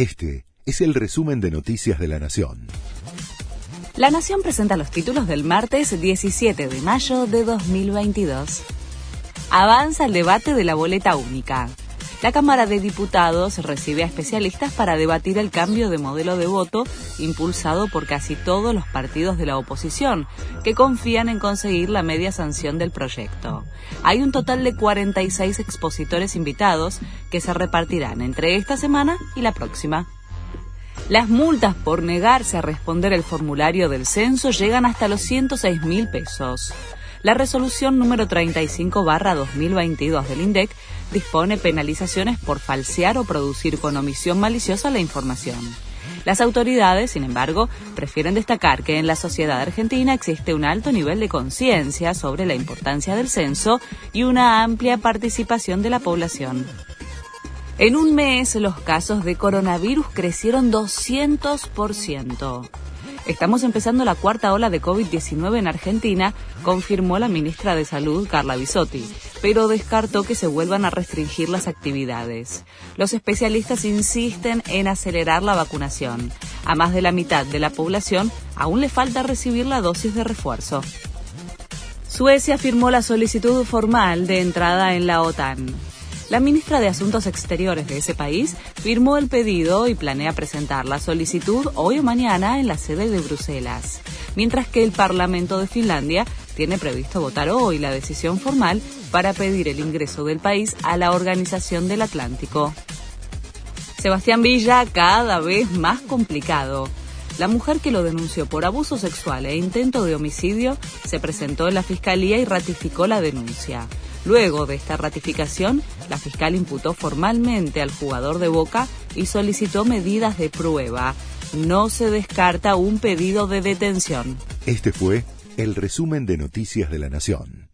Este es el resumen de Noticias de la Nación. La Nación presenta los títulos del martes 17 de mayo de 2022. Avanza el debate de la boleta única. La Cámara de Diputados recibe a especialistas para debatir el cambio de modelo de voto impulsado por casi todos los partidos de la oposición, que confían en conseguir la media sanción del proyecto. Hay un total de 46 expositores invitados que se repartirán entre esta semana y la próxima. Las multas por negarse a responder el formulario del censo llegan hasta los 106 mil pesos. La resolución número 35-2022 del INDEC dispone penalizaciones por falsear o producir con omisión maliciosa la información. Las autoridades, sin embargo, prefieren destacar que en la sociedad argentina existe un alto nivel de conciencia sobre la importancia del censo y una amplia participación de la población. En un mes los casos de coronavirus crecieron 200%. Estamos empezando la cuarta ola de COVID-19 en Argentina, confirmó la ministra de Salud, Carla Bisotti, pero descartó que se vuelvan a restringir las actividades. Los especialistas insisten en acelerar la vacunación. A más de la mitad de la población aún le falta recibir la dosis de refuerzo. Suecia firmó la solicitud formal de entrada en la OTAN. La ministra de Asuntos Exteriores de ese país firmó el pedido y planea presentar la solicitud hoy o mañana en la sede de Bruselas, mientras que el Parlamento de Finlandia tiene previsto votar hoy la decisión formal para pedir el ingreso del país a la Organización del Atlántico. Sebastián Villa cada vez más complicado. La mujer que lo denunció por abuso sexual e intento de homicidio se presentó en la fiscalía y ratificó la denuncia. Luego de esta ratificación, la fiscal imputó formalmente al jugador de Boca y solicitó medidas de prueba. No se descarta un pedido de detención. Este fue el resumen de Noticias de la Nación.